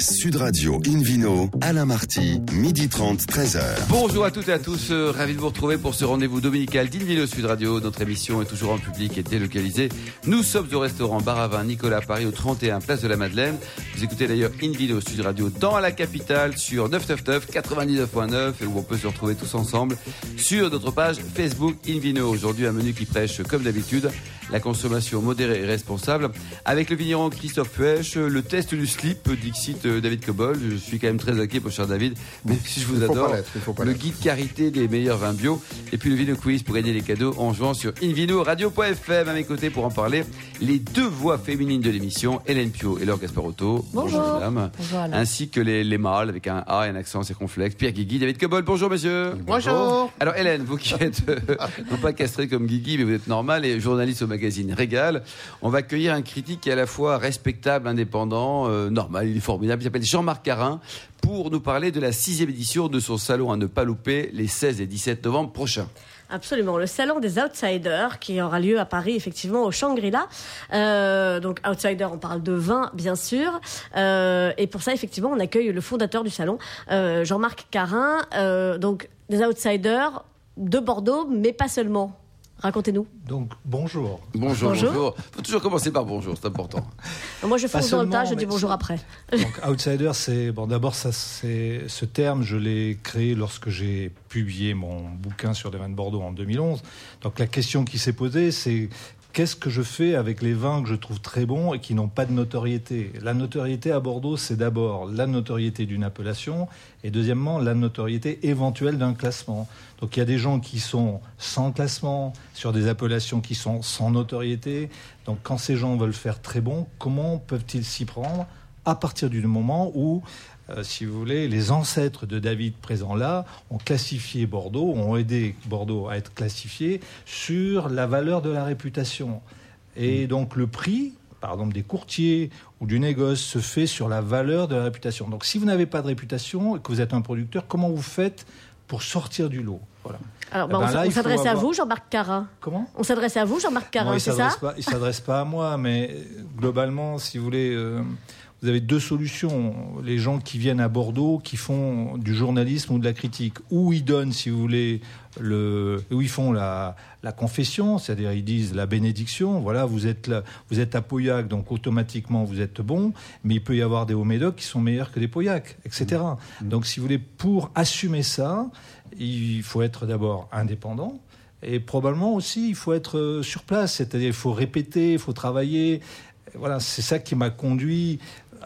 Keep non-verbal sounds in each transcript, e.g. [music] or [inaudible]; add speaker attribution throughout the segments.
Speaker 1: Sud Radio Invino, Alain Marty, midi 30, 13h.
Speaker 2: Bonjour à toutes et à tous, euh, ravi de vous retrouver pour ce rendez-vous dominical d'Invino Sud Radio. Notre émission est toujours en public et délocalisée. Nous sommes au restaurant Baravin Nicolas Paris au 31 Place de la Madeleine. Vous écoutez d'ailleurs Invino Sud Radio dans la capitale sur 999 99.9 et où on peut se retrouver tous ensemble sur notre page Facebook Invino. Aujourd'hui un menu qui prêche comme d'habitude la consommation modérée et responsable avec le vigneron Christophe Puech, le test du slip Dixit euh, David Cobol. Je suis quand même très inquiet pour cher David, mais si je vous adore. Le guide carité des meilleurs vins bio et puis le Vino Quiz pour gagner les cadeaux en jouant sur invino-radio.fm à mes côtés pour en parler. Les deux voix féminines de l'émission, Hélène Pio et Laure Gasparotto.
Speaker 3: Bonjour.
Speaker 2: mesdames.
Speaker 3: Bonjour.
Speaker 2: Ainsi que les, les mâles avec un A et un accent circonflexe. Pierre Guigui, David Cobol. Bonjour messieurs.
Speaker 3: Bonjour.
Speaker 2: Alors Hélène, vous qui êtes euh, non pas castrée comme Guigui, mais vous êtes normale et journaliste au magazine Régal, on va accueillir un critique qui est à la fois respectable, indépendant, euh, normal, il est formidable. Il s'appelle Jean-Marc Carin pour nous parler de la sixième édition de son salon à ne pas louper les 16 et 17 novembre prochains.
Speaker 3: Absolument, le salon des outsiders qui aura lieu à Paris, effectivement, au Shangri-La. Euh, donc, outsiders, on parle de vin, bien sûr. Euh, et pour ça, effectivement, on accueille le fondateur du salon, euh, Jean-Marc Carin. Donc, des outsiders de Bordeaux, mais pas seulement. Racontez-nous.
Speaker 4: Donc, bonjour.
Speaker 2: Bonjour,
Speaker 3: Bonjour.
Speaker 2: bonjour. Faut toujours commencer par bonjour, c'est important. [laughs]
Speaker 3: Moi, je fonce dans le tas, je dis bonjour après. [laughs]
Speaker 4: Donc, outsider, c'est bon. D'abord, ça, c'est ce terme, je l'ai créé lorsque j'ai publié mon bouquin sur les vins de Bordeaux en 2011. Donc, la question qui s'est posée, c'est qu'est-ce que je fais avec les vins que je trouve très bons et qui n'ont pas de notoriété? La notoriété à Bordeaux, c'est d'abord la notoriété d'une appellation et deuxièmement la notoriété éventuelle d'un classement. Donc, il y a des gens qui sont sans classement sur des appellations qui sont sans notoriété. Donc, quand ces gens veulent faire très bon, comment peuvent-ils s'y prendre à partir du moment où, euh, si vous voulez, les ancêtres de David présents là ont classifié Bordeaux, ont aidé Bordeaux à être classifié sur la valeur de la réputation. Et donc le prix, par exemple, des courtiers ou du négoce se fait sur la valeur de la réputation. Donc si vous n'avez pas de réputation et que vous êtes un producteur, comment vous faites pour sortir du lot? Voilà.
Speaker 3: Alors,
Speaker 4: Eh
Speaker 3: bah,
Speaker 4: ben
Speaker 3: on
Speaker 4: là,
Speaker 3: s'adresse à vous, Jean-Marc Carin.
Speaker 4: Comment?
Speaker 3: On s'adresse à vous, Jean-Marc Carin, c'est
Speaker 4: s'adresse
Speaker 3: ça
Speaker 4: pas. Il s'adresse pas à moi, mais euh, globalement, si vous voulez, euh, vous avez deux solutions. Les gens qui viennent à Bordeaux, qui font du journalisme ou de la critique, ou ils donnent, si vous voulez, le, où ils font la, la confession, c'est-à-dire ils disent la bénédiction. Voilà, vous êtes là, vous êtes à Pauillac, donc automatiquement vous êtes bon. Mais il peut y avoir des hauts qui sont meilleurs que des Pauillac, etc. Donc, si vous voulez, pour assumer ça, il faut être d'abord indépendant. Et probablement aussi, il faut être euh, sur place, c'est-à-dire il faut répéter, il faut travailler. Voilà, c'est ça qui m'a conduit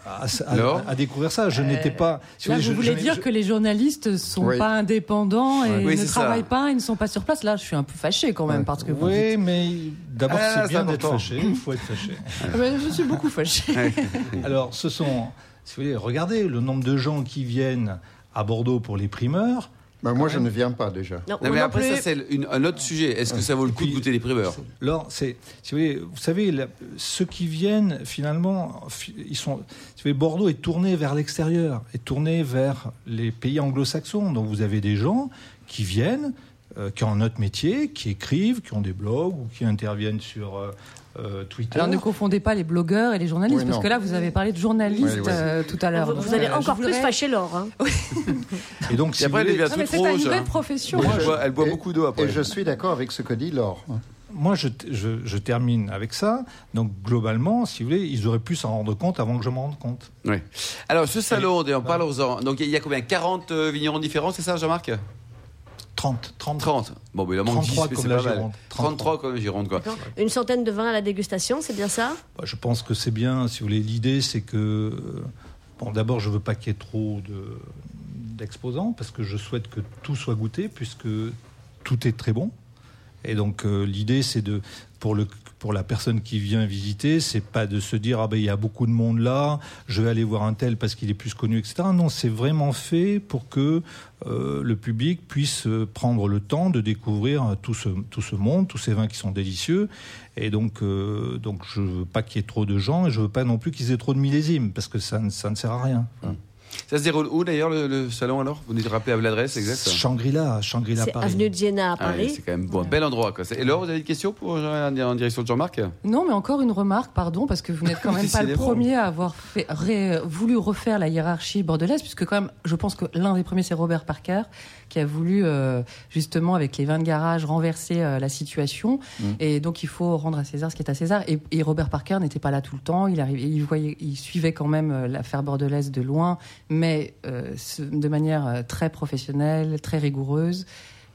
Speaker 4: à, à-
Speaker 2: Alors
Speaker 4: à découvrir ça. Je n'étais pas. si
Speaker 5: Là, vous
Speaker 4: je-
Speaker 5: voulez
Speaker 4: je-
Speaker 5: dire
Speaker 4: je-
Speaker 5: que les journalistes ne sont
Speaker 6: Oui.
Speaker 5: pas indépendants et
Speaker 2: Oui,
Speaker 5: ne
Speaker 2: ça.
Speaker 5: travaillent pas et ne sont pas sur place. Là, je suis un peu fâché quand même parce que vous
Speaker 4: Oui,
Speaker 5: dites-
Speaker 4: mais d'abord
Speaker 2: Ah,
Speaker 4: c'est bien d'être fâché. Il faut être fâché. [laughs]
Speaker 5: Ah je suis beaucoup fâché. [laughs]
Speaker 4: Alors, ce sont, si vous voulez, regardez le nombre de gens qui viennent à Bordeaux pour les primeurs.
Speaker 6: Ben, moi, je ne viens pas déjà.
Speaker 3: Non,
Speaker 2: mais
Speaker 3: non
Speaker 2: après
Speaker 3: plus.
Speaker 2: ça c'est une- un autre sujet. Est-ce que ça vaut le coup de goûter les primeurs
Speaker 4: Alors, c'est, si vous voulez, vous savez, la- ceux qui viennent, finalement, fi- ils sont, si vous voulez, Bordeaux est tourné vers l'extérieur, est tourné vers les pays anglo-saxons. Donc, vous avez des gens qui viennent, euh, qui ont notre métier, qui écrivent, qui ont des blogs ou qui interviennent sur euh, euh, Twitter.
Speaker 5: Alors ne confondez pas les blogueurs et les journalistes
Speaker 6: Oui,
Speaker 5: parce que là, vous avez parlé de journalistes
Speaker 6: Oui, oui.
Speaker 5: euh, tout à l'heure.
Speaker 3: Vous, vous allez encore plus
Speaker 5: voudrais-
Speaker 3: fâcher Laure. hein. [laughs]
Speaker 4: Et donc, si
Speaker 2: Et après elle
Speaker 4: voulez,
Speaker 2: devient toute rouge.
Speaker 5: nouvelle
Speaker 2: hein.
Speaker 5: profession.
Speaker 2: Elle
Speaker 6: je-
Speaker 2: boit- Elle boit
Speaker 6: et-
Speaker 2: beaucoup d'eau après.
Speaker 6: Et je suis d'accord avec ce que dit Laure.
Speaker 4: moi, je, je, je termine avec ça. Donc, globalement, si vous voulez, ils auraient pu s'en rendre compte avant que je m'en rende compte.
Speaker 2: Oui. Alors, ce salon, et en parlons-en. Donc, il y a combien? 40 euh, vignerons différents, c'est ça, Jean-Marc?
Speaker 4: 30, 30,
Speaker 2: 30. Bon, mais il en manque 10,
Speaker 4: 33
Speaker 2: mais
Speaker 4: comme
Speaker 2: c'est
Speaker 4: la. Gironde.
Speaker 2: 33 comme la Gironde, quoi.
Speaker 3: Une centaine de vins à la dégustation, c'est bien ça?
Speaker 4: Bah, Je pense que c'est bien. Si vous voulez, l'idée, c'est que. euh, Bon, d'abord, je veux pas qu'il y ait trop de- d'exposants parce que je souhaite que tout soit goûté puisque tout est très bon. Et donc, euh, l'idée, c'est de. Pour, le, pour la personne qui vient visiter, c'est pas de se dire ah ben il y a beaucoup de monde là, je vais aller voir un tel parce qu'il est plus connu, etc. Non, c'est vraiment fait pour que euh, le public puisse euh, prendre le temps de découvrir euh, tout ce, tout ce monde, tous ces vins qui sont délicieux. Et donc, euh, donc je veux pas qu'il y ait trop de gens et je veux pas non plus qu'ils aient trop de millésimes parce que ça, ne- ça ne sert à rien. Voilà.
Speaker 2: Ça se déroule où d'ailleurs le, le salon alors? Vous nous rappelez l'adresse exacte?
Speaker 4: Shangri-La, Shangri-La Paris.
Speaker 3: avenue de Iéna à
Speaker 2: Ah
Speaker 3: Paris.
Speaker 2: c'est quand même bon, un bel endroit. Quoi. Et Laure, vous avez une question pour, euh, en direction de Jean-Marc?
Speaker 5: Non, mais encore une remarque, pardon, parce que vous n'êtes quand [laughs] même pas le premier à avoir fait, ré- voulu refaire la hiérarchie bordelaise, puisque quand même, je pense que l'un des premiers, c'est Robert Parker, qui a voulu, euh, justement, avec les vins de garage, renverser euh, la situation.
Speaker 6: Mm.
Speaker 5: Et donc, il faut rendre à César ce qui est à César. Et, et Robert Parker n'était pas là tout le temps. Il, arrivait, il, voyait, il suivait quand même l'affaire bordelaise de loin, mais euh, de manière euh, très professionnelle, très rigoureuse.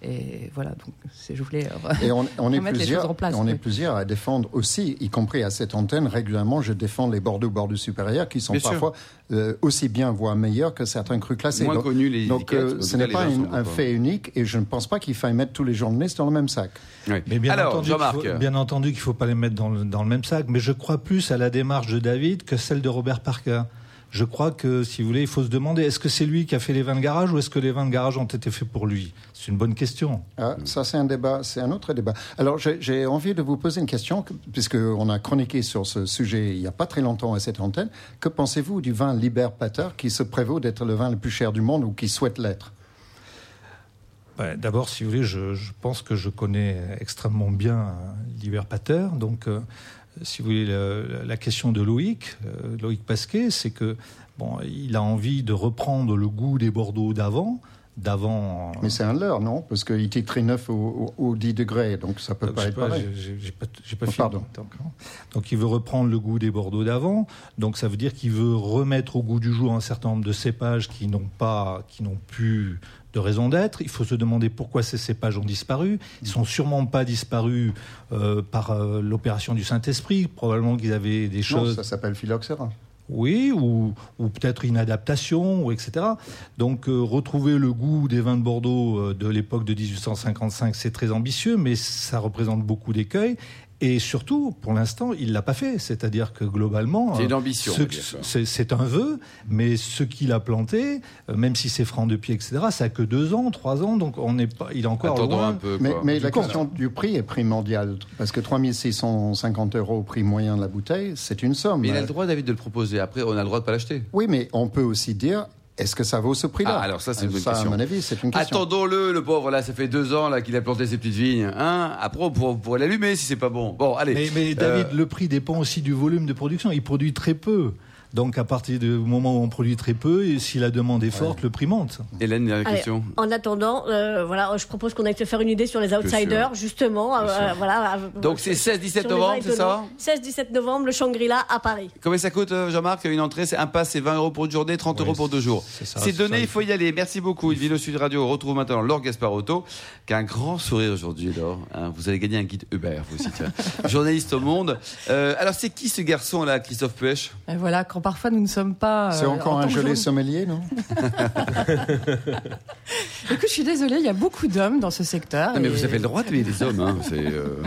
Speaker 5: Et voilà, donc c'est- je voulais. euh,
Speaker 6: Et on, on [laughs] est plusieurs,
Speaker 5: choses en place,
Speaker 6: on est plusieurs à défendre aussi, y compris à cette antenne, régulièrement, je défends les Bordeaux Bordeaux supérieurs qui sont
Speaker 2: Bien
Speaker 6: parfois euh, aussi bien, voire meilleurs que certains crus classés.
Speaker 2: Moins
Speaker 6: donc,
Speaker 2: connus les
Speaker 6: donc, euh, ce n'est pas une- un fait unique et je ne pense pas qu'il faille mettre tous les journalistes dans le même sac.
Speaker 2: Oui.
Speaker 4: Mais bien
Speaker 2: Alors,
Speaker 4: entendu, faut, bien entendu qu'il ne faut pas les mettre dans le, dans le même sac, mais je crois plus à la démarche de David que celle de Robert Parker. Je crois que, si vous voulez, il faut se demander est-ce que c'est lui qui a fait les vins de garage ou est-ce que les vins de garage ont été faits pour lui? C'est une bonne question.
Speaker 6: Ah, ça, c'est un débat, c'est un autre débat. Alors, j'ai envie de vous poser une question, que- puisqu'on a chroniqué sur ce sujet il n'y a pas très longtemps à cette antenne. Que pensez-vous du vin Liber Pater qui se prévaut d'être le vin le plus cher du monde ou qui souhaite l'être?
Speaker 4: Ouais, D'abord, si vous voulez, je, je pense que je connais extrêmement bien euh, Liber Pater. Donc, euh, si vous voulez, le- la question de Loïc, euh, Loïc Pasquet, c'est que bon, il a envie de reprendre le goût des Bordeaux d'avant, d'avant.
Speaker 6: Mais c'est un leurre, non? Parce qu'il titrait 9 au, au, au 10 degrés, donc ça peut
Speaker 4: Donc,
Speaker 6: pas être
Speaker 4: pas,
Speaker 6: pareil.
Speaker 4: j'ai- pas, pas
Speaker 6: Oh,
Speaker 4: fini.
Speaker 6: pardon.
Speaker 4: Donc, hein. donc, il veut reprendre le goût des Bordeaux d'avant. Donc ça veut dire qu'il veut remettre au goût du jour un certain nombre de cépages qui n'ont pas, qui n'ont plus de raison d'être. Il faut se demander pourquoi ces cépages ont disparu. Ils sont sûrement pas disparus euh, par euh, l'opération du Saint-Esprit. Probablement qu'ils avaient des
Speaker 6: Non,
Speaker 4: choses.
Speaker 6: ça s'appelle phylloxéra.
Speaker 4: Oui, ou, ou peut-être une adaptation, ou etc. Donc euh, retrouver le goût des vins de Bordeaux euh, de l'époque de 1855, c'est très ambitieux, mais ça représente beaucoup d'écueils. Et surtout, pour l'instant, il l'a pas fait. C'est-à-dire que globalement,
Speaker 2: C'est une
Speaker 4: euh,
Speaker 2: ambition,
Speaker 4: c'est c'est un vœu, mais ce qu'il a planté, euh, même si c'est franc de pied, etc., ça a que deux ans, trois ans, donc on n'est pas, il est encore
Speaker 2: Attendons
Speaker 4: loin.
Speaker 2: un peu.
Speaker 6: Mais,
Speaker 2: quoi.
Speaker 6: mais la
Speaker 4: compte.
Speaker 6: question du prix est primordiale, parce que 3650 euros au prix moyen de la bouteille, c'est une somme.
Speaker 2: Mais il a le droit, David, de le proposer. Après, on a le droit de pas l'acheter.
Speaker 6: Oui, mais on peut aussi dire, est-ce que ça vaut ce prix-là
Speaker 2: Ah, alors ça, c'est une bonne
Speaker 6: Ça,
Speaker 2: question.
Speaker 6: à mon avis, c'est une question.
Speaker 2: Attendons-le, le pauvre, là, ça fait deux ans là qu'il a planté ses petites vignes. Hein Après, on pourrait, on pourrait l'allumer si c'est pas bon. Bon, allez.
Speaker 4: Mais, mais David, le prix dépend aussi du volume de production. Il produit très peu. Donc à partir du moment où on produit très peu, et si la demande est forte, le prix monte.
Speaker 2: Hélène, dernière
Speaker 3: Allez,
Speaker 2: question.
Speaker 3: en attendant, euh, voilà, je propose qu'on aille se faire une idée sur les outsiders, justement. Euh, voilà, euh,
Speaker 2: Donc c'est 16-17
Speaker 3: sur les
Speaker 2: novembre, c'est ça
Speaker 3: étonnants. 16-17 novembre, le Shangri-La à Paris.
Speaker 2: Combien ça coûte, Jean-Marc Une entrée, c'est un pass, c'est 20 euros pour une journée, 30
Speaker 4: Ouais,
Speaker 2: euros pour deux jours.
Speaker 4: c'est
Speaker 2: donné,
Speaker 4: ça.
Speaker 2: il faut y aller. Merci beaucoup. Une vidéo Sud Radio retrouve maintenant Laure Gasparotto, qui a un grand sourire aujourd'hui, Laure. Hein, vous allez gagner un guide Uber, vous aussi. [laughs] Journaliste au monde. Euh, alors, c'est qui ce garçon-là, Christophe Puech?
Speaker 5: Et voilà, quand parfois nous ne sommes pas.
Speaker 6: C'est
Speaker 5: euh,
Speaker 6: encore
Speaker 5: en
Speaker 6: un gelé sommelier, non [laughs]
Speaker 5: Écoute, je suis désolée, il y a beaucoup d'hommes dans ce secteur.
Speaker 2: Non, mais
Speaker 5: et-
Speaker 2: vous avez le droit de les hommes. Hein. [laughs] C'est, euh,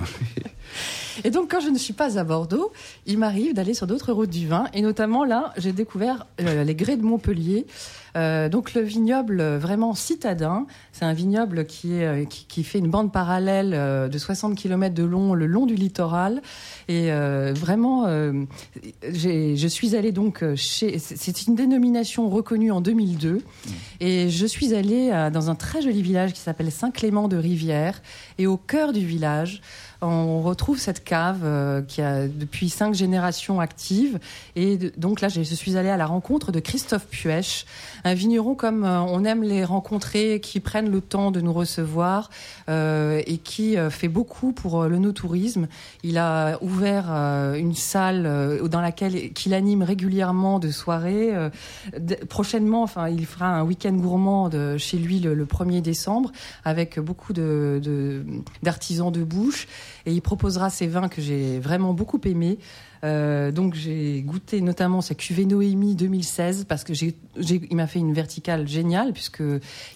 Speaker 2: [laughs]
Speaker 5: Et donc, quand je ne suis pas à Bordeaux, il m'arrive d'aller sur d'autres routes du vin. Et notamment, là, j'ai découvert euh, les grès de Montpellier. Euh, donc, le vignoble euh, vraiment citadin. C'est un vignoble qui, est, euh, qui, qui fait une bande parallèle de 60 km de long le long du littoral. Et euh, vraiment, euh, je suis allée donc chez. c'est- une dénomination reconnue en 2002. Et je suis allée dans un très joli village qui s'appelle Saint-Clément de Rivière. Et au cœur du village, on retrouve cette cave euh, qui a depuis cinq générations active. Et de- donc là, je suis allée à la rencontre de Christophe Puech, un vigneron comme euh, on aime les rencontrer, qui prennent le temps de nous recevoir euh, et qui euh, fait beaucoup pour le no-tourisme. Il a ouvert une salle dans laquelle qu'il anime régulièrement de soirées. Prochainement, enfin, il fera un week-end gourmand chez lui le, le 1er décembre avec beaucoup de, de- d'artisans de bouche et il proposera ces vins que j'ai vraiment beaucoup aimés. Euh, donc j'ai goûté notamment sa cuvée Noémie 2016 parce que j'ai, il m'a fait une verticale géniale puisque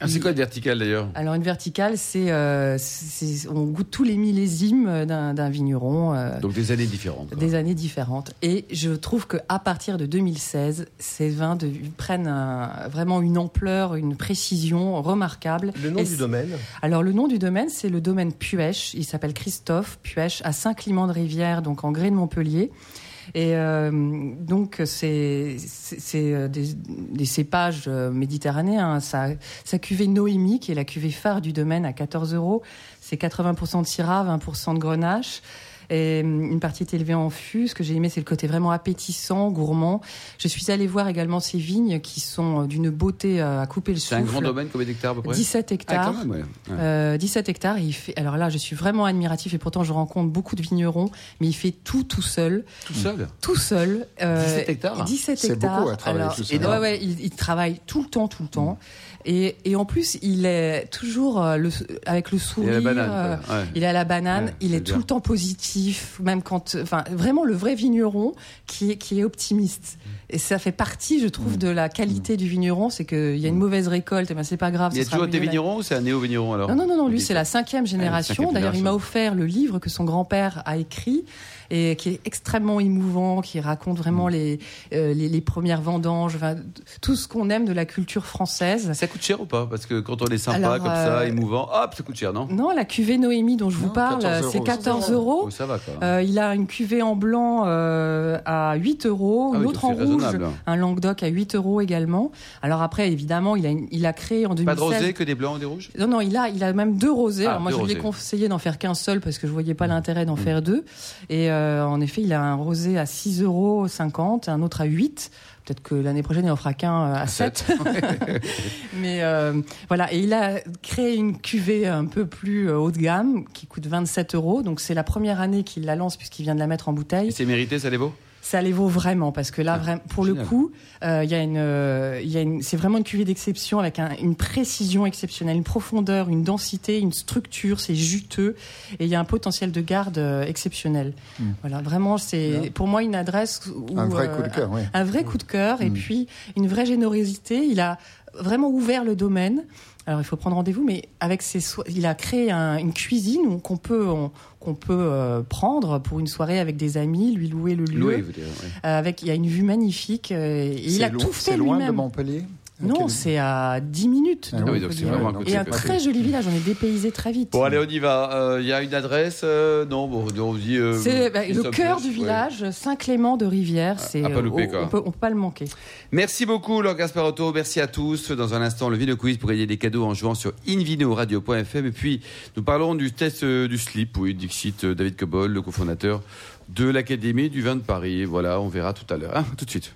Speaker 2: Ah, c'est quoi le vertical d'ailleurs?
Speaker 5: Alors une verticale c'est, euh, c'est- on goûte tous les millésimes d'un, d'un vigneron. euh,
Speaker 2: Donc des années différentes. quoi.
Speaker 5: des années différentes. Et je trouve que à partir de 2016, ces vins de- prennent un- vraiment une ampleur, une précision remarquable.
Speaker 7: Le nom
Speaker 5: Et
Speaker 7: du domaine?
Speaker 5: Alors le nom du domaine, c'est le domaine Puech. Il s'appelle Christophe Puech à Saint-Clément de Rivière, donc en grès de Montpellier. Et euh, donc, c'est euh, des, des, cépages euh, méditerranéens. Ça, sa cuvée Noémie, qui est la cuvée phare du domaine, à 14 euros. C'est 80% de syrah, 20% de grenache. Et hum, une partie est élevée en fût. Ce que j'ai aimé, c'est le côté vraiment appétissant, gourmand. Je suis allée voir également ces vignes qui sont euh, d'une beauté euh, à couper le souffle.
Speaker 2: C'est un grand domaine, combien d'hectares à peu près?
Speaker 5: 17 hectares.
Speaker 2: Ah, quand même, ouais. Ouais.
Speaker 5: Euh, 17 hectares. Et il fait, alors là, je suis vraiment admiratif et pourtant je rencontre beaucoup de vignerons, mais il fait tout tout seul.
Speaker 2: Tout seul?
Speaker 5: Tout seul. Euh,
Speaker 2: 17 hectares?
Speaker 5: 17
Speaker 6: C'est
Speaker 5: hectares.
Speaker 6: beaucoup à travailler
Speaker 5: Alors,
Speaker 6: tout seul.
Speaker 5: ouais, ouais, il, il travaille tout le temps, tout le temps. Et, et en plus, il est toujours euh, le, avec le
Speaker 2: Il
Speaker 5: sourire.
Speaker 2: la banane.
Speaker 5: euh, il est à la banane, il
Speaker 2: c'est
Speaker 5: est tout le temps positif, même quand, enfin, vraiment le vrai vigneron qui est, qui est optimiste. Et ça fait partie, je trouve, de la qualité du vigneron, c'est qu'il y a une mauvaise récolte, et ben c'est pas grave.
Speaker 2: Il y a toujours été vigneron ou c'est un néo-vigneron alors?
Speaker 5: Non, non, non, non, lui, c'est
Speaker 2: est-
Speaker 5: la cinquième génération. D'ailleurs, il m'a offert le livre que son grand-père a écrit et qui est extrêmement émouvant, qui raconte
Speaker 2: Mm.
Speaker 5: vraiment les, euh, les, les premières vendanges, enfin, tout ce qu'on aime de la culture française.
Speaker 2: Ça coûte cher ou pas? Parce que quand on est sympa
Speaker 5: Alors,
Speaker 2: comme ça,
Speaker 5: euh,
Speaker 2: émouvant, hop, ça coûte cher, non?
Speaker 5: Non, la cuvée Noémie dont je vous
Speaker 6: Non,
Speaker 5: parle,
Speaker 6: 14
Speaker 5: c'est
Speaker 6: euros.
Speaker 5: 14
Speaker 2: Oh,
Speaker 5: euros.
Speaker 2: Ça va quoi.
Speaker 5: Euh, il a une cuvée en blanc euh, à 8 euros,
Speaker 2: Ah
Speaker 5: une
Speaker 2: oui,
Speaker 5: autre en rouge, un Languedoc à 8 euros également. Alors après, évidemment, il a, une- il a créé en 2016...
Speaker 2: Pas de rosé, que des blancs, des rouges?
Speaker 5: Non, non, il a, il a même deux rosés.
Speaker 2: Ah,
Speaker 5: Alors moi, je lui ai conseillé d'en faire qu'un seul parce que je voyais pas l'intérêt
Speaker 2: Mmh.
Speaker 5: d'en faire deux. Et euh, en effet, il a un rosé à 6,50 euros, un autre à 8. Peut-être que l'année prochaine, il en fera qu'un euh, à 7. [laughs] Mais euh, voilà, et il a créé une cuvée un peu plus haut de gamme qui coûte 27 euros. Donc c'est la première année qu'il la lance puisqu'il vient de la mettre en
Speaker 2: Et
Speaker 5: bouteille.
Speaker 2: c'est mérité, ça les vaut
Speaker 5: Ça les vaut vraiment parce que là,
Speaker 2: Ah,
Speaker 5: vraiment, pour le coup, euh, il y a une, euh, il y a une, c'est vraiment une cuvée d'exception avec un- une précision exceptionnelle, une profondeur, une densité, une structure. C'est juteux et il y a un potentiel de garde euh, exceptionnel. Voilà, vraiment, c'est pour moi une adresse où,
Speaker 6: Un vrai coup de cœur, oui.
Speaker 5: un vrai coup de cœur et
Speaker 6: Mm.
Speaker 5: puis une vraie générosité. Il a vraiment ouvert le domaine. Alors il faut prendre rendez-vous, mais avec ses, so- il a créé un- une cuisine qu'on peut on- qu'on peut euh, prendre pour une soirée avec des amis, lui louer le lieu.
Speaker 2: Loué, vous dire. ouais.
Speaker 5: Euh, avec il y a une vue magnifique euh, et il
Speaker 6: C'est
Speaker 5: a tout fait
Speaker 6: C'est loin de
Speaker 5: lui-même.
Speaker 6: Montpellier
Speaker 5: Non, c'est à 10 minutes.
Speaker 6: Ah
Speaker 2: Ah oui, donc c'est vraiment
Speaker 6: Ouais,
Speaker 5: et un très joli village, on est dépaysé très vite.
Speaker 2: Bon, allez, on y va. Euh, Il y a une adresse euh, Non, bon, on dit. euh,
Speaker 5: c'est bah, le cœur
Speaker 2: plus,
Speaker 5: du
Speaker 2: ouais.
Speaker 5: village, Saint-Clément de Rivière. C'est
Speaker 2: à pas louper,
Speaker 5: euh,
Speaker 2: quoi.
Speaker 5: on peut, on peut pas le manquer.
Speaker 2: Merci beaucoup, Laure Gasparotto. Merci à tous. Dans un instant, le Vino Quiz pour gagner des cadeaux en jouant sur invinoradio.fm. Et puis, nous parlerons du test euh, du slip. Oui, Dixit euh, David Cobol, le cofondateur de l'Académie du vin de Paris. Voilà, on verra tout à l'heure. hein, tout de suite.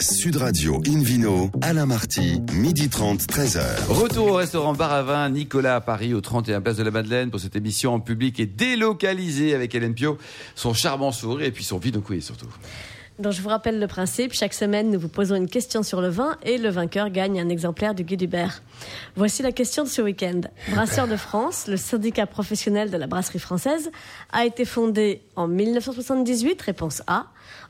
Speaker 1: Sud Radio Invino, Alain Marty, midi 30, 13h.
Speaker 2: Retour au restaurant Bar à Vin Nicolas à Paris, au 31 Place de la Madeleine, pour cette émission en public et délocalisée avec Hélène Pio, son charmant sourire et puis son Vino Quiz surtout.
Speaker 3: Donc je vous rappelle le principe, chaque semaine nous vous posons une question sur le vin et le vainqueur gagne un exemplaire du Guy Dubert. Voici la question de ce week-end. Brasseurs de France, le syndicat professionnel de la brasserie française, a été fondé en 1978, réponse A,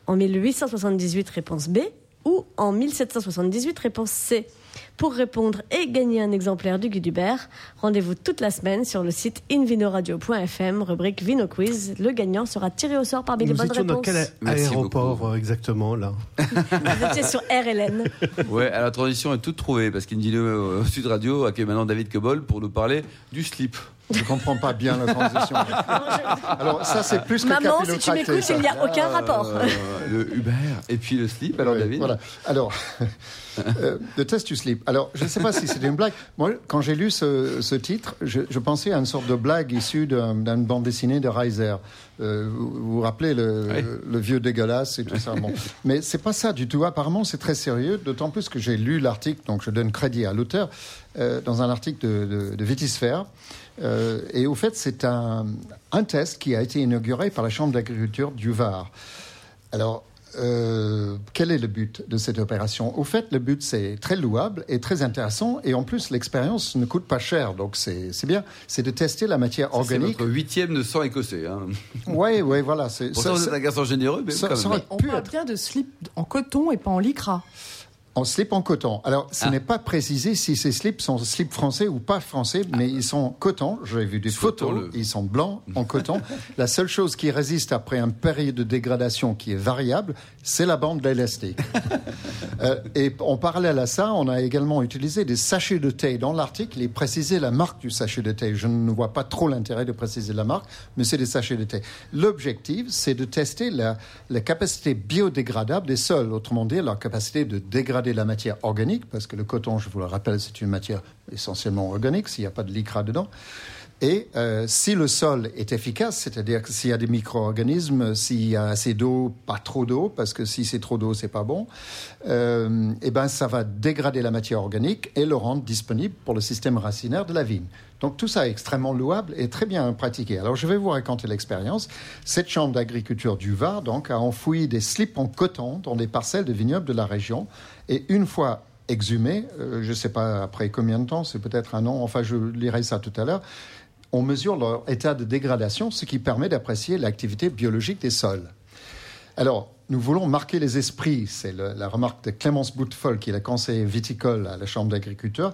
Speaker 3: en 1878, réponse B, ou en 1778, réponse C. Pour répondre et gagner un exemplaire du Guy Dubert, rendez-vous toute la semaine sur le site invinoradio.fm, rubrique Vino Quiz. Le gagnant sera tiré au sort parmi les
Speaker 7: Nous
Speaker 3: bonnes
Speaker 7: étions dans
Speaker 3: réponses.
Speaker 7: quel
Speaker 2: Merci
Speaker 7: aéroport
Speaker 2: beaucoup.
Speaker 7: euh, exactement là [laughs]
Speaker 3: Vous étiez sur RLN.
Speaker 2: Ouais, la transition est toute trouvée parce qu'Indino euh, Sud Radio accueille maintenant David Cobol pour nous parler du slip.
Speaker 6: Je comprends pas bien la transition. [laughs] Alors ça c'est plus que
Speaker 3: Maman, si tu m'écoutes, il n'y a aucun rapport.
Speaker 2: Euh, le Uber et puis le slip, alors David
Speaker 6: Voilà. Alors, [laughs] euh, le test du slip. Alors, je ne sais pas si c'était une blague. Moi, quand j'ai lu ce, ce titre, je, je pensais à une sorte de blague issue d'un- d'une bande dessinée de Reiser. Euh, vous vous vous rappelez le,
Speaker 2: Oui.
Speaker 6: le vieux dégueulasse et tout ça. Bon. Mais c'est pas ça du tout. Apparemment, c'est très sérieux, d'autant plus que j'ai lu l'article, donc je donne crédit à l'auteur, euh, dans un article de, de, de Vitisphère. Euh, et au fait, c'est un, un test qui a été inauguré par la Chambre d'agriculture du Var. Alors, euh, quel est le but de cette opération Au fait, le but, c'est très louable et très intéressant. Et en plus, l'expérience ne coûte pas cher. Donc, c'est c'est bien. C'est de tester la matière
Speaker 2: C'est
Speaker 6: organique.
Speaker 2: notre huitième de sang écossais. Hein. [laughs]
Speaker 6: Oui, oui, voilà. c'est-
Speaker 2: un garçon généreux, mais
Speaker 6: ça-
Speaker 2: quand
Speaker 6: ça
Speaker 2: même.
Speaker 6: aurait
Speaker 5: On
Speaker 6: pu
Speaker 5: parle
Speaker 6: être-
Speaker 5: bien de slip en coton et pas en lycra.
Speaker 6: En slip en coton. Alors, ce
Speaker 2: Ah.
Speaker 6: n'est pas précisé si ces slips sont slips français ou pas français, mais ils sont coton. J'ai vu des photos. Ils sont blancs en coton. [laughs] la seule chose qui résiste après une période de dégradation qui est variable, c'est la bande d'élastique. [laughs] Euh, et en parallèle à ça, on a également utilisé des sachets de thé dans l'article et précisé la marque du sachet de thé. Je ne vois pas trop l'intérêt de préciser la marque, mais c'est des sachets de thé. L'objectif, c'est de tester la, la capacité biodégradable des sols, autrement dit, leur capacité de la matière organique, parce que le coton, je vous le rappelle, c'est une matière essentiellement organique, s'il n'y a pas de lycra dedans. Et euh, si le sol est efficace, c'est-à-dire que s'il y a des micro-organismes, s'il y a assez d'eau, pas trop d'eau, parce que si c'est trop d'eau, c'est pas bon, euh, eh ben ça va dégrader la matière organique et le rendre disponible pour le système racinaire de la vigne. Donc tout ça est extrêmement louable et très bien pratiqué. Alors je vais vous raconter l'expérience. Cette chambre d'agriculture du Var donc a enfoui des slips en coton dans des parcelles de vignobles de la région et une fois exhumés, euh, je ne sais pas après combien de temps, c'est peut-être un an, enfin je lirai ça tout à l'heure, on mesure leur état de dégradation, ce qui permet d'apprécier l'activité biologique des sols. Alors, nous voulons marquer les esprits. C'est le- la remarque de Clémence Boutefol, qui est la conseillère viticole à la Chambre d'agriculture,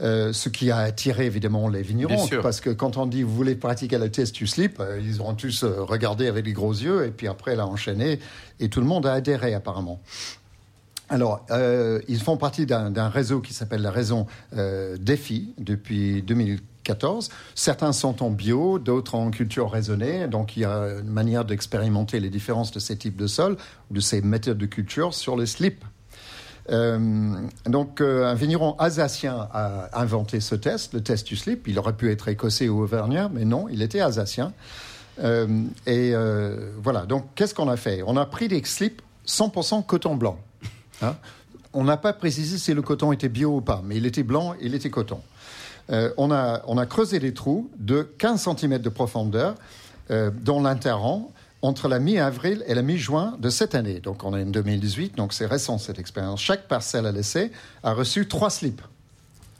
Speaker 6: euh, ce qui a attiré évidemment les vignerons. Parce que quand on dit vous voulez pratiquer la test du slip, euh, ils auront tous euh, regardé avec des gros yeux, et puis après, elle a enchaîné, et tout le monde a adhéré apparemment. Alors, euh, ils font partie d'un réseau qui s'appelle la réseau euh, DEFI depuis 2014. Certains sont en bio, d'autres en culture raisonnée. Donc, il y a une manière d'expérimenter les différences de ces types de sols, de ces méthodes de culture sur les slips. Euh, donc, un vigneron alsacien a inventé ce test, le test du slip. Il aurait pu être écossais ou auvergnat, mais non, il était alsacien. Et voilà, donc qu'est-ce qu'on a fait? On a pris des slips 100% coton blanc. Hein on n'a pas précisé si le coton était bio ou pas, mais il était blanc, il était coton. Euh, on, a, on a creusé des trous de 15 cm de profondeur euh, dans l'interrang entre la mi-avril et la mi-juin de cette année. Donc on est en 2018, donc c'est récent cette expérience. Chaque parcelle à l'essai a reçu trois slips.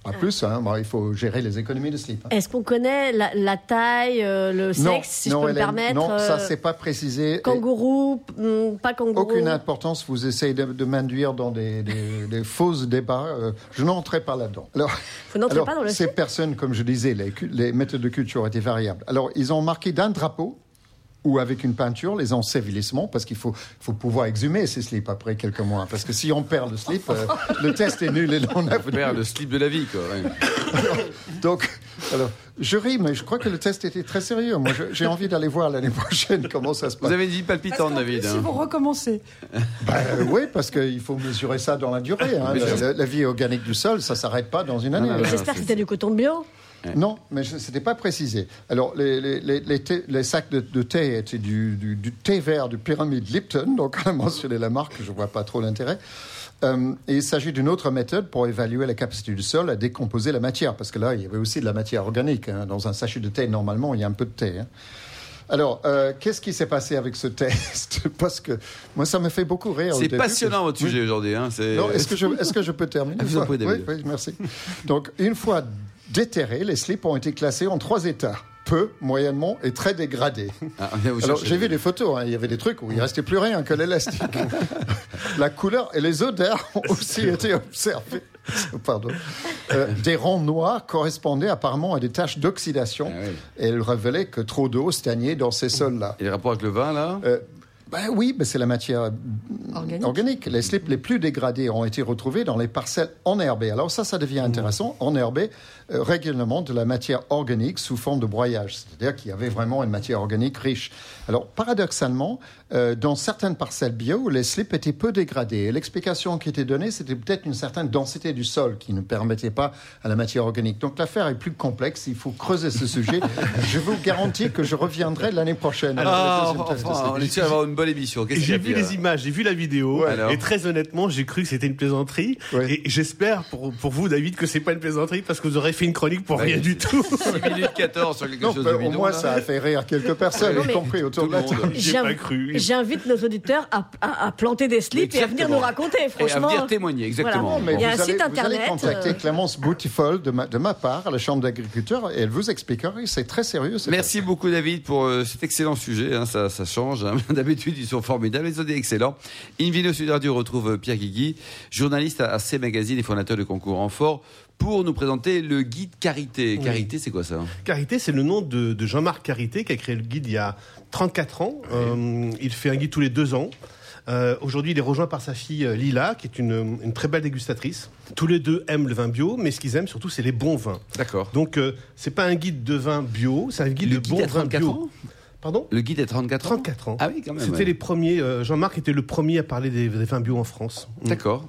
Speaker 3: Ah.
Speaker 6: À plus, hein, bon, il faut gérer les économies de slips. hein.
Speaker 3: Est-ce qu'on connaît la, la taille, euh, le sexe, si je peux me permettre
Speaker 6: Non, ça
Speaker 3: euh,
Speaker 6: c'est pas précisé.
Speaker 3: Kangourou, hmm, pas kangourou.
Speaker 6: Aucune importance, vous essayez de, de m'induire dans des, des, [laughs] des fausses débats. euh, je n'entrerai pas là-dedans. Alors,
Speaker 3: Vous n'entrez pas dans le
Speaker 6: ces
Speaker 3: slip
Speaker 6: personnes, comme je disais, les méthodes de culture étaient variables. Alors, ils ont marqué d'un drapeau ou avec une peinture les ensevelissements, parce qu'il faut, faut pouvoir exhumer ces slips après quelques mois. Parce que si on perd le slip, euh, le test est nul et on a
Speaker 2: Père, le slip de la vie, quoi. ouais. [laughs]
Speaker 6: Donc, alors, je ris, mais je crois que le test était très sérieux. Moi, j'ai envie d'aller voir l'année prochaine comment ça se passe.
Speaker 2: Vous avez une vie
Speaker 5: Parce
Speaker 2: palpitante,
Speaker 5: qu'en
Speaker 2: David.
Speaker 5: plus,
Speaker 2: hein.
Speaker 5: recommencer.
Speaker 6: Bah, euh, oui, parce qu'il faut mesurer ça dans la durée. hein. La,
Speaker 2: sûr.
Speaker 6: la- la vie organique du sol, ça s'arrête pas dans une année.
Speaker 3: J'espère que c'était du coton bio.
Speaker 6: Non, mais ce n'était pas précisé. Alors, les, les- les- les thé- les sacs de, de thé étaient du, du- du thé vert du pyramide Lipton, donc on a mentionné la marque, je ne vois pas trop l'intérêt. Euh, et il s'agit d'une autre méthode pour évaluer la capacité du sol à décomposer la matière, parce que là, il y avait aussi de la matière organique. hein. Dans un sachet de thé, normalement, il y a un peu de thé. hein. Alors, euh, qu'est-ce qui s'est passé avec ce test [laughs] Parce que moi, ça me fait beaucoup rire.
Speaker 2: C'est passionnant, votre
Speaker 6: Oui.
Speaker 2: sujet aujourd'hui. Hein.
Speaker 6: est-ce que, je, est-ce que je peux terminer?
Speaker 2: Ah, vous en
Speaker 6: Oui,
Speaker 2: pouvez, David.
Speaker 6: oui, merci. Donc, une fois déterrés, les slips ont été classés en trois états. Peu, moyennement et très dégradés.
Speaker 2: Ah,
Speaker 6: Alors, j'ai vu des photos, hein, il y avait des trucs où il restait plus rien que l'élastique. [laughs] La couleur et les odeurs ont aussi été observées. Pardon. Euh, des rangs noirs correspondaient apparemment à des taches d'oxydation.
Speaker 2: Ah oui.
Speaker 6: Et elles révélaient que trop d'eau stagnait dans ces sols-là.
Speaker 2: Et les rapports avec le vin, là?
Speaker 6: Euh, ben oui, mais c'est la matière
Speaker 5: Organique.
Speaker 6: organique. Les slips les plus dégradés ont été retrouvés dans les parcelles enherbées. Alors ça, ça devient intéressant. Enherbées euh, régulièrement de la matière organique sous forme de broyage. C'est-à-dire qu'il y avait vraiment une matière organique riche. Alors paradoxalement, euh, dans certaines parcelles bio, les slips étaient peu dégradés. Et l'explication qui était donnée, c'était peut-être une certaine densité du sol qui ne permettait pas à la matière organique. Donc l'affaire est plus complexe. Il faut creuser ce sujet. [laughs] je vous garantis que je reviendrai l'année prochaine.
Speaker 2: Ah,
Speaker 6: deuxième test de
Speaker 2: enfin, on
Speaker 6: slip.
Speaker 2: est sûr d'avoir une bonne émission. Y
Speaker 7: J'ai vu les images, j'ai vu la vidéo,
Speaker 6: Ouais,
Speaker 7: et très honnêtement, j'ai cru que c'était une plaisanterie.
Speaker 6: Ouais.
Speaker 7: Et j'espère pour, pour vous, David, que c'est pas une plaisanterie parce que vous aurez fait une chronique pour
Speaker 2: Ouais,
Speaker 7: rien du tout.
Speaker 2: 6 [laughs] minutes 14 sur quelque
Speaker 6: Non,
Speaker 2: chose de
Speaker 6: au moins,
Speaker 2: là.
Speaker 6: ça a fait rire quelques personnes,
Speaker 3: Non,
Speaker 6: y compris autour de la table.
Speaker 7: J'ai
Speaker 3: J'inv-
Speaker 7: pas cru.
Speaker 3: J'invite nos auditeurs à, à- à planter des slips et à venir nous raconter,
Speaker 2: Et à
Speaker 3: franchement.
Speaker 2: venir témoigner, exactement.
Speaker 3: Voilà.
Speaker 6: Mais
Speaker 3: Il y a un
Speaker 6: allez,
Speaker 3: site
Speaker 6: vous allez
Speaker 3: internet.
Speaker 6: contacter
Speaker 3: euh,
Speaker 6: Clémence Boutifol de ma, de ma part à la Chambre d'agriculture et elle vous expliquera. C'est très sérieux.
Speaker 2: Merci beaucoup, David, pour euh, cet excellent sujet. hein, ça, ça change. hein. [laughs] D'habitude, d'habitude, ils sont formidables, ils sont des excellents. Invino Sud Radio retrouve Pierre Guigui, journaliste à C Magazine et fondateur de concours en fort, pour nous présenter le guide Carité. Carité, c'est quoi ça?
Speaker 7: Carité, c'est le nom de, de Jean-Marc Carité qui a créé le guide il y a 34 ans. Euh, il fait un guide tous les deux ans. Euh, Aujourd'hui, il est rejoint par sa fille euh, Lila, qui est une, une très belle dégustatrice. Tous les deux aiment le vin bio, mais ce qu'ils aiment surtout, c'est les bons vins.
Speaker 2: D'accord.
Speaker 7: Donc, euh, c'est pas un guide de vin bio, c'est un guide
Speaker 2: Le
Speaker 7: de
Speaker 2: guide
Speaker 7: bons vins
Speaker 2: 34
Speaker 7: bio.
Speaker 2: ans?
Speaker 7: Pardon
Speaker 2: Le guide est 34 ans
Speaker 7: 34 ans.
Speaker 2: Ah oui, quand même.
Speaker 7: C'était
Speaker 2: ouais.
Speaker 7: les premiers. euh, Jean-Marc était le premier à parler des, des vins bio en France.
Speaker 2: D'accord.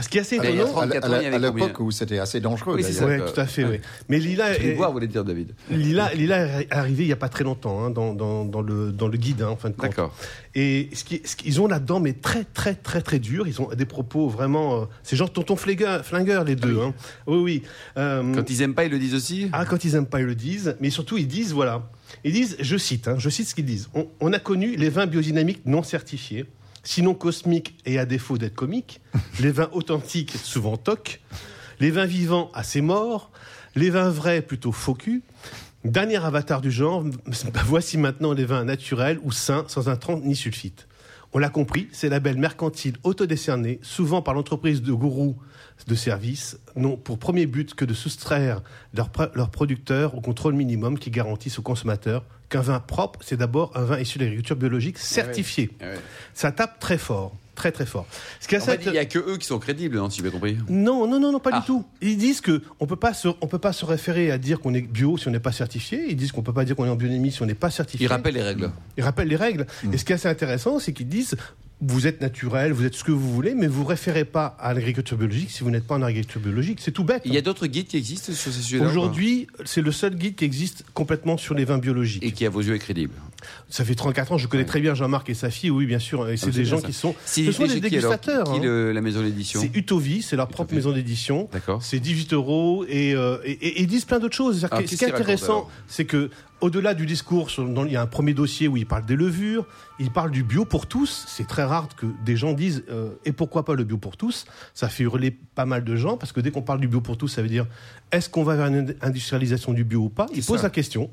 Speaker 7: Ce qui est assez
Speaker 2: Ah, a
Speaker 7: étonnant.
Speaker 2: 34
Speaker 6: à l'époque où c'était assez dangereux.
Speaker 2: Oui, ça.
Speaker 7: Oui, tout à fait. oui. Mais Lila,
Speaker 2: Je vais
Speaker 7: est,
Speaker 2: boire, vous voulez dire, David
Speaker 7: Lila, Lila est arrivée il n'y a pas très longtemps hein, dans, dans, dans le, dans le guide, hein, en fin de compte.
Speaker 2: D'accord.
Speaker 7: Et ce qui- ce qu'ils ont là-dedans, mais très, très, très, très dur. Ils ont des propos vraiment. euh, c'est genre tonton flingueur, flingueur les deux. hein. Oui, oui. Euh,
Speaker 2: Quand ils aiment pas, ils le disent aussi
Speaker 7: ah, quand ils aiment pas, ils le disent. Mais surtout, ils disent, voilà. Ils disent, je cite, hein, je cite ce qu'ils disent. On, on a connu les vins biodynamiques non certifiés, sinon cosmiques et à défaut d'être comiques, [laughs] les vins authentiques, souvent tocs, les vins vivants assez morts, les vins vrais plutôt faux cul. Dernier avatar du genre, [laughs] voici maintenant les vins naturels ou sains, sans intrants ni sulfite. On l'a compris, ces labels mercantiles autodécernés, souvent par l'entreprise de gourous de services, n'ont pour premier but que de soustraire leurs pr- leurs producteurs au contrôle minimum qui garantissent aux consommateurs qu'un vin propre, c'est d'abord un vin issu de l'agriculture biologique certifié.
Speaker 2: Ah ouais.
Speaker 7: Ça tape très fort, très très fort. Ce qui est
Speaker 2: En
Speaker 7: assez
Speaker 2: fait, il n'y a que eux qui sont crédibles, non, si j'ai bien compris.
Speaker 7: non, non, non, non, pas
Speaker 2: Ah.
Speaker 7: du tout. Ils disent que on peut pas se, peut pas se référer à dire qu'on est bio si on n'est pas certifié. Ils disent qu'on peut pas dire qu'on est en bionomie si on n'est pas certifié.
Speaker 2: Ils rappellent les règles.
Speaker 7: Ils rappellent les règles. Et ce qui est assez intéressant, c'est qu'ils disent vous êtes naturel, vous êtes ce que vous voulez, mais vous référez pas à l'agriculture biologique si vous n'êtes pas en agriculture biologique. C'est tout bête.
Speaker 2: Il y a d'autres guides qui existent sur ces sujets-là
Speaker 7: Aujourd'hui, c'est le seul guide qui existe complètement sur les vins biologiques.
Speaker 2: Et qui, à vos yeux, est crédible.
Speaker 7: Ça fait 34 ans, je connais très bien Jean-Marc et sa fille, oui, bien sûr. Et c'est
Speaker 2: Ah,
Speaker 7: des
Speaker 2: c'est
Speaker 7: gens
Speaker 2: bien ça.
Speaker 7: qui sont.
Speaker 2: Si-
Speaker 7: ce sont des
Speaker 2: chez qui, alors
Speaker 7: dégustateurs.
Speaker 2: Qui,
Speaker 7: hein.
Speaker 2: le- la maison d'édition
Speaker 7: C'est Utovi, c'est leur propre maison d'édition.
Speaker 2: D'accord.
Speaker 7: C'est 18 euros et, euh, et- et- et ils disent plein d'autres choses.
Speaker 2: Alors, qu'est-ce
Speaker 7: ce qui est intéressant, c'est que au-delà du discours, il y a un premier dossier où il parle des levures, il parle du bio pour tous. C'est très rare que des gens disent euh, et pourquoi pas le bio pour tous? Ça fait hurler pas mal de gens parce que dès qu'on parle du bio pour tous, ça veut dire est-ce qu'on va vers une industrialisation du bio ou pas? Ils posent la question.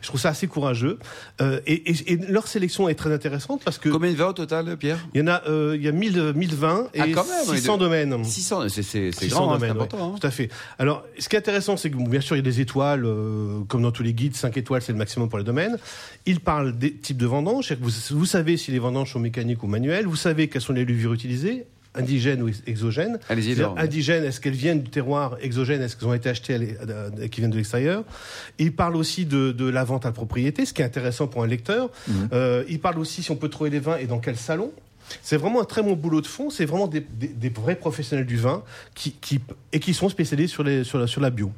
Speaker 7: Je trouve ça assez courageux. Euh, et, et- et leur sélection est très intéressante parce que
Speaker 2: Combien de vins au total, Pierre?
Speaker 7: Il y en a, euh, il y a 1000, 1020 et
Speaker 2: Ah, quand même,
Speaker 7: 600
Speaker 2: oui, de-
Speaker 7: domaines.
Speaker 2: 600, c'est- c'est c'est
Speaker 7: 600
Speaker 2: grand, hein, c'est important.
Speaker 7: ouais.
Speaker 2: hein.
Speaker 7: Tout à fait. Alors, ce qui est intéressant, c'est que bien sûr, il y a des étoiles, euh, comme dans tous les guides, 5 étoiles, c'est le maximum pour les domaines. Il parle des types de vendanges, vous, vous savez si les vendanges sont mécaniques ou manuelles, vous savez quelles sont les levures utilisées, indigènes ou ex- exogènes.
Speaker 2: Allez-y, Laurent.
Speaker 7: Indigènes, est-ce qu'elles viennent du terroir Exogènes, est-ce qu'elles ont été achetées qui viennent de l'extérieur? Il parle aussi de, de la vente à propriété, ce qui est intéressant pour un lecteur. Euh, il parle aussi si on peut trouver les vins et dans quel salon. C'est vraiment un très bon boulot de fond. C'est vraiment des, des- des vrais professionnels du vin qui, qui- et qui sont spécialisés sur, les, sur, la, sur la bio.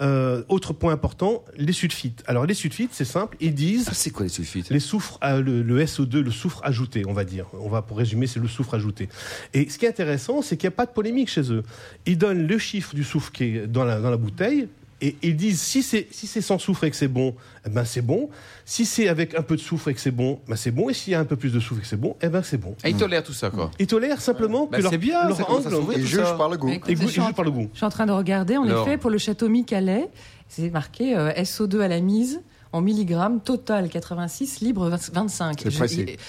Speaker 7: Euh, autre point important, les sulfites. Alors les sulfites, c'est simple. Ils disent
Speaker 2: Ah, c'est quoi les sulfites?
Speaker 7: les soufres, euh, le, le SO2, le soufre ajouté, on va dire. On va pour résumer, c'est le soufre ajouté. Et ce qui est intéressant, c'est qu'il n'y a pas de polémique chez eux. Ils donnent le chiffre du soufre qui est dans la, dans la bouteille. Et ils disent si c'est si c'est sans soufre et que c'est bon, eh ben c'est bon. Si c'est avec un peu de soufre et que c'est bon, ben c'est bon. Et s'il y a un peu plus de soufre et que c'est bon, eh ben c'est bon.
Speaker 2: Ah, ils tolèrent tout ça, quoi.
Speaker 7: Ils tolèrent simplement
Speaker 2: Bah,
Speaker 7: que leur,
Speaker 2: c'est bien,
Speaker 7: leur angle.
Speaker 6: Ils jugent par le goût.
Speaker 7: Et goût-
Speaker 5: je,
Speaker 7: ils jugent par le goût.
Speaker 5: je suis en train de regarder, en
Speaker 2: Alors.
Speaker 5: effet, pour le château Micalet, c'est marqué euh, SO2 à la mise. En milligrammes, total 86, libre 20 25.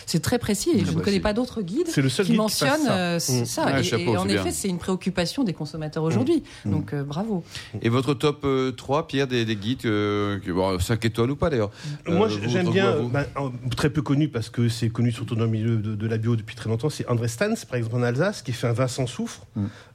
Speaker 6: C'est
Speaker 5: très précis. et je ne
Speaker 2: précis.
Speaker 5: connais pas d'autres guides
Speaker 7: C'est le seul
Speaker 5: qui
Speaker 7: guide
Speaker 5: mentionnent
Speaker 7: ça.
Speaker 5: euh, c-
Speaker 7: Mm.
Speaker 5: ça.
Speaker 2: Ouais,
Speaker 5: et,
Speaker 2: chapeau,
Speaker 5: et en effet, c'est une préoccupation des consommateurs aujourd'hui. Donc euh, bravo.
Speaker 2: Et votre top euh, 3, Pierre, des, des guides, euh, que- bon, 5 étoiles ou pas d'ailleurs
Speaker 7: Moi,
Speaker 2: Euh, vous,
Speaker 7: j'aime bien, bah, très peu connu parce que c'est connu surtout dans le milieu de, de la bio depuis très longtemps. C'est André Stans, par exemple en Alsace, qui fait un vin sans soufre,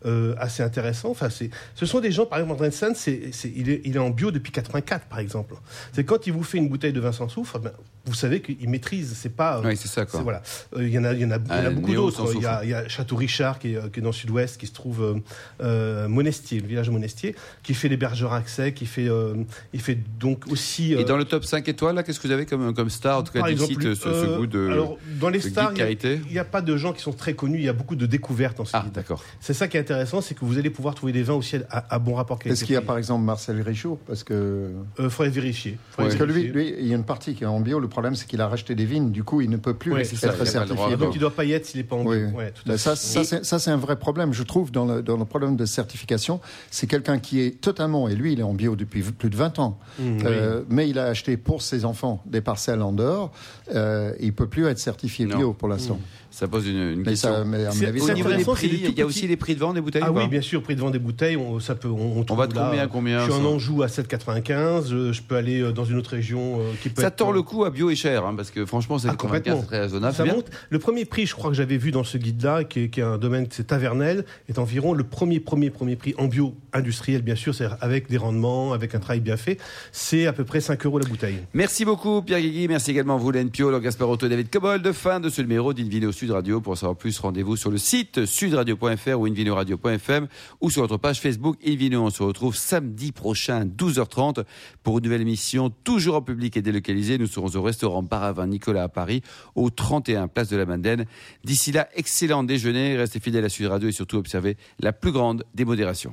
Speaker 7: euh, assez intéressant. Enfin, c'est, ce sont des gens, par exemple, André Stans, il, est, il est en bio depuis 84, par exemple. C'est quand il vous fait une bouteille de vin sans soufre, ben, vous savez qu'il maîtrise. C'est pas. euh,
Speaker 2: Oui, c'est ça, quoi.
Speaker 7: voilà. Euh, Il y en a, il y en a, il y en a
Speaker 2: Ah,
Speaker 7: beaucoup d'autres. Il y, a,
Speaker 2: soufre.
Speaker 7: il y a Château Richard qui est, euh, qui est dans le sud-ouest, qui se trouve euh, euh, Monestier, le village de Monestier, qui fait les Bergerac Sec, qui fait, euh, il fait donc aussi.
Speaker 2: Et dans le top 5 étoiles, là, qu'est-ce que vous avez comme, comme star, en tout cas,
Speaker 7: par exemple,
Speaker 2: ce, ce
Speaker 7: euh,
Speaker 2: goût de.
Speaker 7: alors, dans les stars, il a- n'y a, pas de gens qui sont très connus. Il y a beaucoup de découvertes dans ce
Speaker 2: Ah, d'accord.
Speaker 7: C'est ça qui est intéressant, c'est que vous allez pouvoir trouver des vins aussi à, à bon rapport qualité.
Speaker 6: Est-ce qu'il y a par exemple Marcel Richaud? Parce que
Speaker 7: Euh, faudrait vérifier. Faudrait
Speaker 6: parce que lui, lui, il y a une partie qui est en bio. Le problème, c'est qu'il a racheté des vignes. Du coup, il ne peut plus
Speaker 7: Ouais,
Speaker 6: être
Speaker 7: ça,
Speaker 6: certifié.
Speaker 7: Donc il doit pas y être s'il n'est pas en bio.
Speaker 6: Oui,
Speaker 7: Ouais, tout à fait.
Speaker 6: ça, ça, c'est- ça, c'est un vrai problème, je trouve, dans le, dans le problème de certification. C'est quelqu'un qui est totalement, et lui, il est en bio depuis plus de 20 ans,
Speaker 7: Mmh,
Speaker 6: Euh, mais il a acheté pour ses enfants des parcelles en dehors. Euh, il peut plus être certifié
Speaker 2: Non.
Speaker 6: bio pour l'instant.
Speaker 2: Ça pose une, une
Speaker 6: Mais,
Speaker 2: question.
Speaker 6: ça, mais à mon
Speaker 7: C'est-
Speaker 6: avis,
Speaker 2: Au
Speaker 7: c'est
Speaker 6: ça
Speaker 2: niveau
Speaker 6: va-
Speaker 2: des
Speaker 7: intéressant, c'est
Speaker 2: prix,
Speaker 7: des tout
Speaker 2: il y a aussi les prix de vente des bouteilles
Speaker 7: Ah
Speaker 2: ou pas
Speaker 7: oui, bien sûr, prix de vente des bouteilles, on, ça peut, on,
Speaker 2: On va de combien à combien,
Speaker 7: Je suis en Anjou à 7,95. Je, je peux aller euh, dans une autre région euh, qui peut
Speaker 2: Ça
Speaker 7: être,
Speaker 2: tord
Speaker 7: euh,
Speaker 2: le coup à bio et cher, hein, parce que franchement, c'est
Speaker 7: Ah, complètement.
Speaker 2: très raisonnable.
Speaker 7: Ça
Speaker 2: c'est bien.
Speaker 7: monte. Le premier prix, je crois que j'avais vu dans ce guide-là, qui est, qui est un domaine, c'est Tavernel, est environ le premier, premier, premier prix en bio industriel, bien sûr, c'est avec des rendements, avec un travail bien fait. C'est à peu près 5 euros la bouteille.
Speaker 2: Merci beaucoup Pierre Guigui, merci également à vous Len Pio, Laure Gasparotto et David Cobol. De fin de ce numéro d'Invino Sud Radio. Pour en savoir plus, rendez-vous sur le site sudradio.fr ou invinoradio.fm ou sur notre page Facebook Invino. On se retrouve samedi prochain 12h30 pour une nouvelle émission toujours en public et délocalisée. Nous serons au restaurant Baravin Nicolas à Paris au 31 place de la Madeleine. D'ici là, excellent déjeuner, restez fidèles à Sud Radio et surtout observez la plus grande démodération.